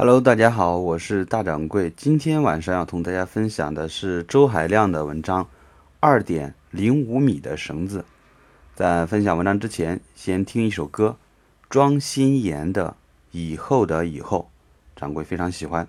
Hello，大家好，我是大掌柜。今天晚上要同大家分享的是周海亮的文章《二点零五米的绳子》。在分享文章之前，先听一首歌，庄心妍的《以后的以后》，掌柜非常喜欢。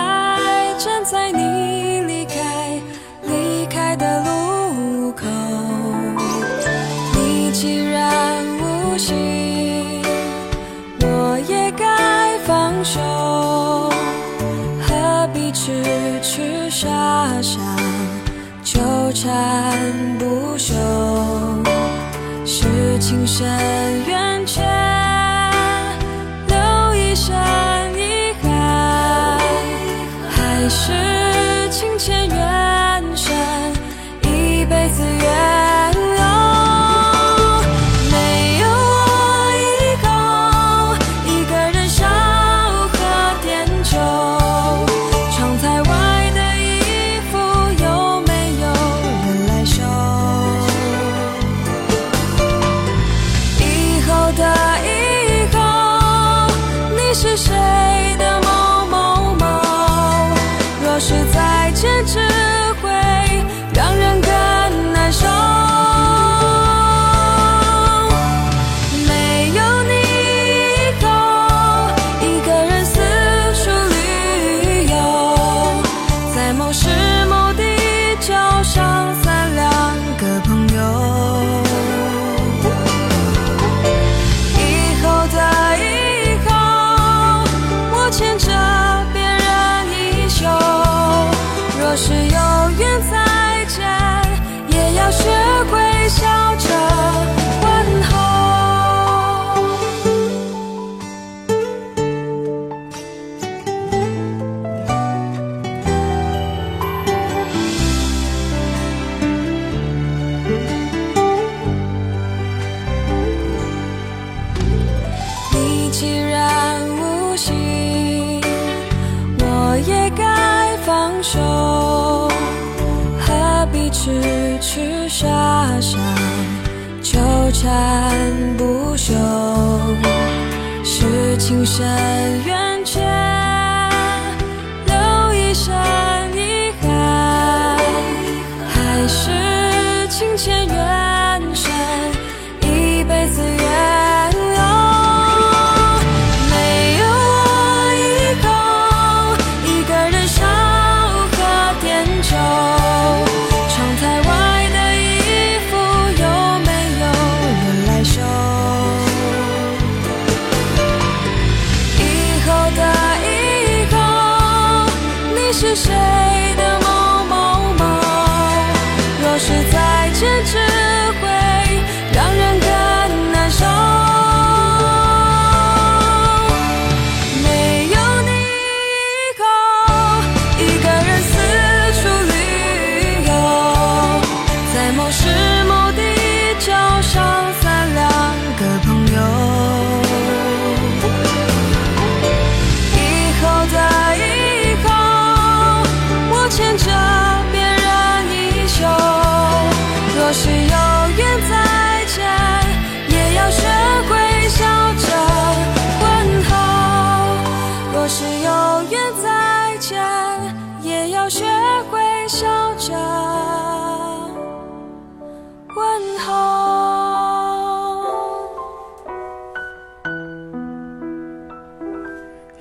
手何必痴痴傻傻纠缠不休？是情深缘浅留一生缠不休是情深缘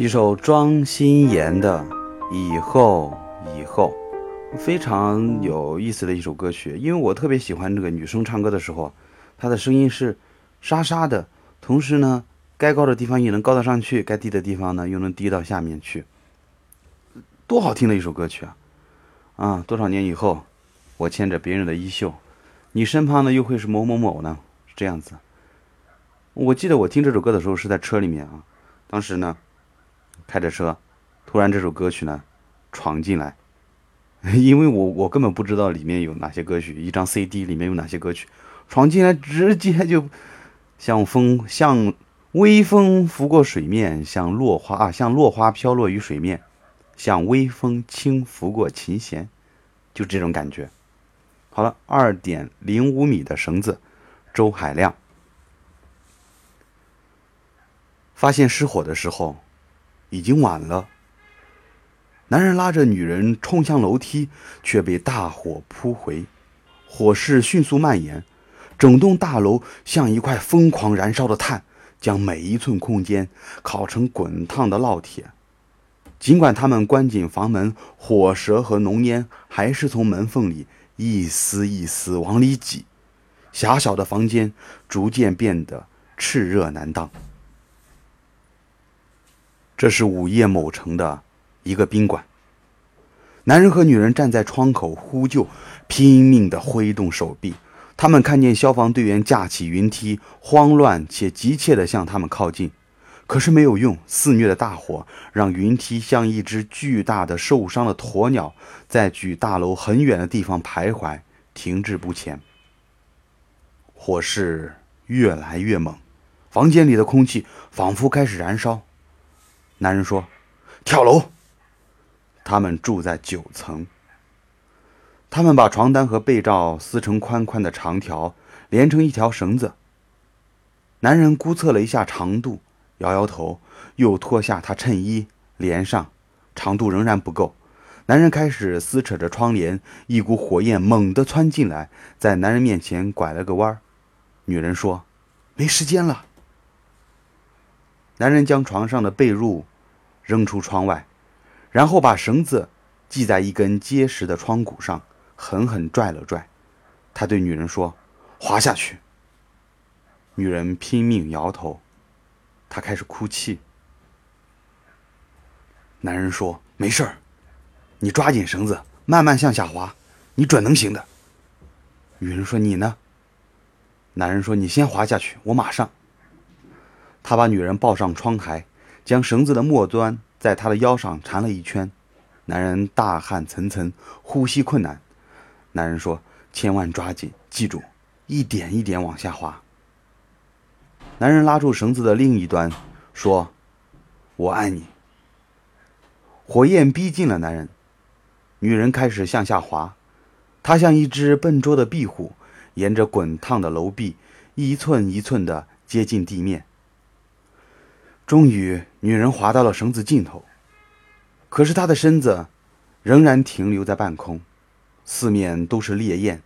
一首庄心妍的以后以后非常有意思的一首歌曲。因为我特别喜欢这个女生唱歌的时候她的声音是沙沙的同时呢该高的地方也能高得上去该低的地方呢又能低到下面去。多好听的一首歌曲啊！啊多少年以后我牵着别人的衣袖你身旁呢又会是某某某呢？是这样子。我记得我听这首歌的时候是在车里面啊当时呢开着车，突然这首歌曲呢闯进来。因为我我根本不知道里面有哪些歌曲，一张 CD 里面有哪些歌曲，闯进来直接就像风像微风拂过水面，像落花啊像落花飘落于水面，像微风轻拂过琴弦，就这种感觉。好了，二点零五米的绳子，周海亮发现失火的时候，已经晚了。男人拉着女人冲向楼梯，却被大火扑回，火势迅速蔓延，整栋大楼像一块疯狂燃烧的炭，将每一寸空间烤成滚烫的烙铁。尽管他们关紧房门，火舌和浓烟还是从门缝里一丝一丝往里挤，狭小的房间逐渐变得炽热难当。这是午夜某城的。一个宾馆，男人和女人站在窗口呼救，拼命地挥动手臂。他们看见消防队员架起云梯，慌乱且急切地向他们靠近，可是没有用。肆虐的大火让云梯像一只巨大的受伤的鸵鸟，在距大楼很远的地方徘徊，停滞不前。火势越来越猛，房间里的空气仿佛开始燃烧。男人说：“跳楼。”他们住在九层。他们把床单和被罩撕成宽宽的长条，连成一条绳子。男人估测了一下长度，摇摇头，又脱下他衬衣连上，长度仍然不够。男人开始撕扯着窗帘，一股火焰猛地窜进来，在男人面前拐了个弯。女人说：“没时间了。”男人将床上的被褥扔出窗外。然后把绳子系在一根结实的窗骨上，狠狠拽了拽。他对女人说：“滑下去。”女人拼命摇头。他开始哭泣。男人说：“没事儿，你抓紧绳子，慢慢向下滑，你准能行的。”女人说：“你呢？”男人说：“你先滑下去，我马上。”他把女人抱上窗台，将绳子的末端。在他的腰上缠了一圈，男人大汗涔涔，呼吸困难。男人说：“千万抓紧，记住，一点一点往下滑。”男人拉住绳子的另一端，说：“我爱你。”火焰逼近了男人，女人开始向下滑，她像一只笨拙的壁虎，沿着滚烫的楼壁一寸一寸地接近地面。终于，女人滑到了绳子尽头，可是她的身子仍然停留在半空，四面都是烈焰。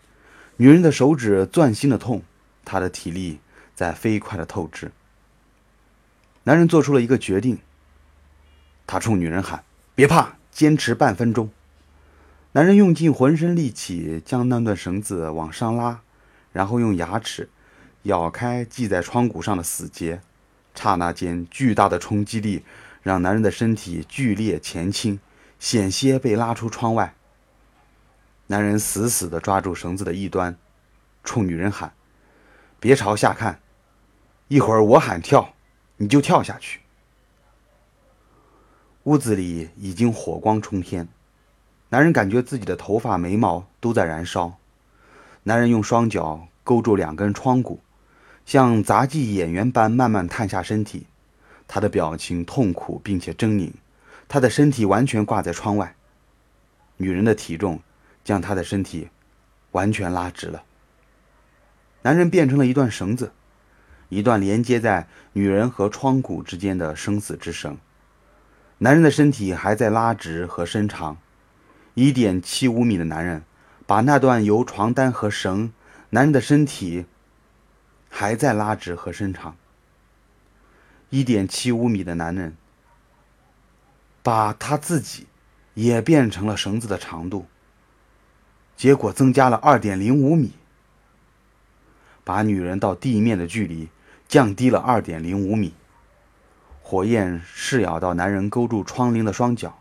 女人的手指钻心的痛，她的体力在飞快的透支。男人做出了一个决定，他冲女人喊：“别怕，坚持半分钟。”男人用尽浑身力气将那段绳子往上拉，然后用牙齿咬开系在窗骨上的死结。刹那间，巨大的冲击力让男人的身体剧烈前倾，险些被拉出窗外。男人死死地抓住绳子的一端，冲女人喊：“别朝下看，一会儿我喊跳，你就跳下去。”屋子里已经火光冲天，男人感觉自己的头发、眉毛都在燃烧。男人用双脚勾住两根窗骨。像杂技演员般慢慢探下身体，他的表情痛苦并且狰狞，他的身体完全挂在窗外。女人的体重将他的身体完全拉直了。男人变成了一段绳子，一段连接在女人和窗骨之间的生死之绳。男人的身体还在拉直和伸长。一点七五米的男人把那段由床单和绳，男人的身体。还在拉直和伸长。一点七五米的男人，把他自己也变成了绳子的长度。结果增加了二点零五米，把女人到地面的距离降低了二点零五米。火焰噬咬到男人勾住窗棂的双脚，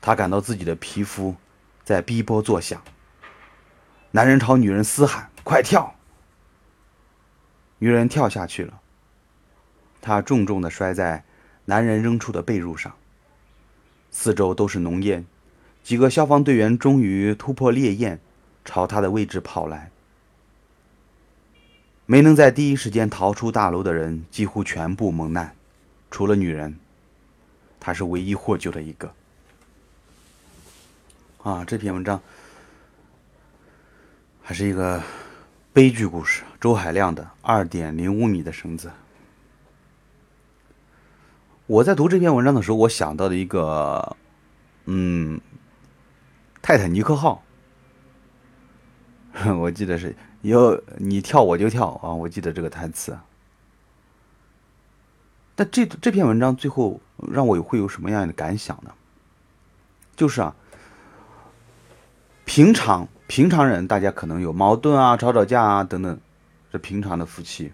他感到自己的皮肤在逼波作响。男人朝女人嘶喊：“快跳！”女人跳下去了，她重重的摔在男人扔出的被褥上。四周都是浓烟，几个消防队员终于突破烈焰，朝她的位置跑来。没能在第一时间逃出大楼的人几乎全部蒙难，除了女人，她是唯一获救的一个。啊，这篇文章。还是一个悲剧故事，周海亮的二点零五米的绳子。我在读这篇文章的时候，我想到的一个，嗯，泰坦尼克号，我记得是有你跳我就跳啊，我记得这个台词。但这这篇文章最后让我会有什么样的感想呢？就是啊，平常。平常人，大家可能有矛盾啊、吵吵架啊等等，这平常的夫妻。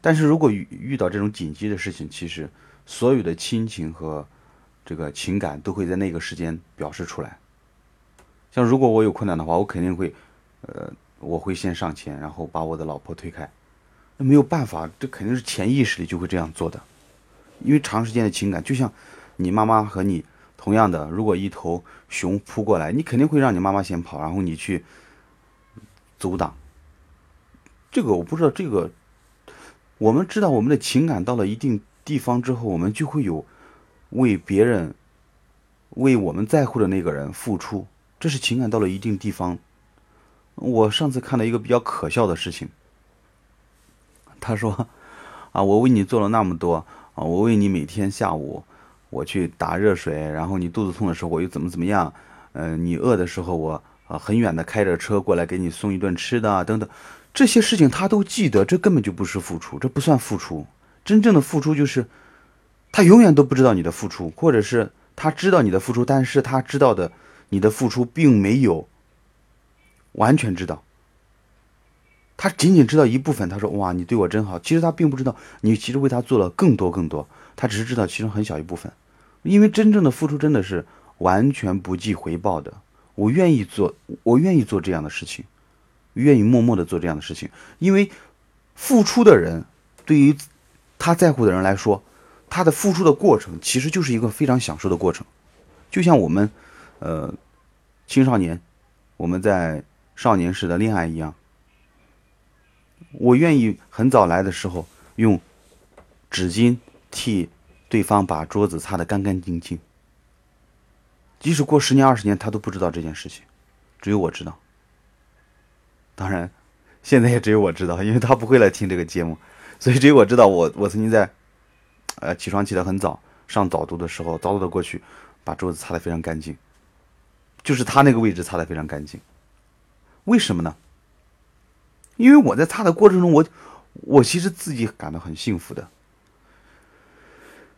但是如果遇遇到这种紧急的事情，其实所有的亲情和这个情感都会在那个时间表示出来。像如果我有困难的话，我肯定会，呃，我会先上前，然后把我的老婆推开。那没有办法，这肯定是潜意识里就会这样做的，因为长时间的情感，就像你妈妈和你。同样的，如果一头熊扑过来，你肯定会让你妈妈先跑，然后你去阻挡。这个我不知道，这个我们知道，我们的情感到了一定地方之后，我们就会有为别人、为我们在乎的那个人付出。这是情感到了一定地方。我上次看到一个比较可笑的事情，他说：“啊，我为你做了那么多啊，我为你每天下午。”我去打热水，然后你肚子痛的时候我又怎么怎么样？嗯，你饿的时候我啊很远的开着车过来给你送一顿吃的啊等等，这些事情他都记得，这根本就不是付出，这不算付出。真正的付出就是他永远都不知道你的付出，或者是他知道你的付出，但是他知道的你的付出并没有完全知道，他仅仅知道一部分。他说哇你对我真好，其实他并不知道你其实为他做了更多更多。他只是知道其中很小一部分，因为真正的付出真的是完全不计回报的。我愿意做，我愿意做这样的事情，愿意默默的做这样的事情。因为付出的人，对于他在乎的人来说，他的付出的过程其实就是一个非常享受的过程。就像我们，呃，青少年，我们在少年时的恋爱一样。我愿意很早来的时候用纸巾。替对方把桌子擦得干干净净，即使过十年二十年，他都不知道这件事情，只有我知道。当然，现在也只有我知道，因为他不会来听这个节目，所以只有我知道。我我曾经在，呃，起床起得很早，上早读的时候，早早的过去，把桌子擦得非常干净，就是他那个位置擦得非常干净。为什么呢？因为我在擦的过程中，我我其实自己感到很幸福的。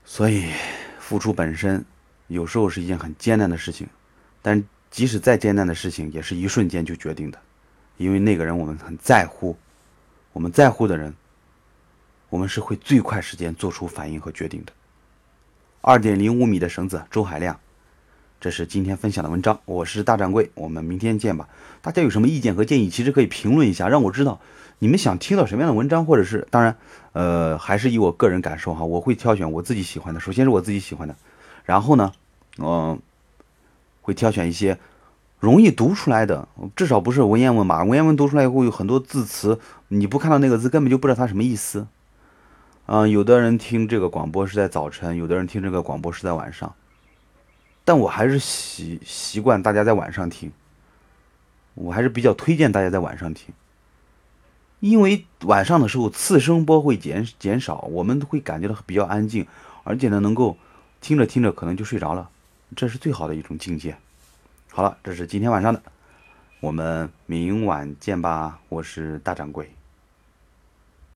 所以，付出本身有时候是一件很艰难的事情，但即使再艰难的事情，也是一瞬间就决定的，因为那个人我们很在乎，我们在乎的人，我们是会最快时间做出反应和决定的。二点零五米的绳子，周海亮，这是今天分享的文章。我是大掌柜，我们明天见吧。大家有什么意见和建议，其实可以评论一下，让我知道。你们想听到什么样的文章，或者是当然，呃，还是以我个人感受哈，我会挑选我自己喜欢的。首先是我自己喜欢的，然后呢，嗯，会挑选一些容易读出来的，至少不是文言文吧。文言文读出来以后有很多字词，你不看到那个字根本就不知道它什么意思。嗯，有的人听这个广播是在早晨，有的人听这个广播是在晚上，但我还是习习惯大家在晚上听，我还是比较推荐大家在晚上听。因为晚上的时候次声波会减减少，我们会感觉到比较安静，而且呢，能够听着听着可能就睡着了，这是最好的一种境界。好了，这是今天晚上的，我们明晚见吧，我是大掌柜。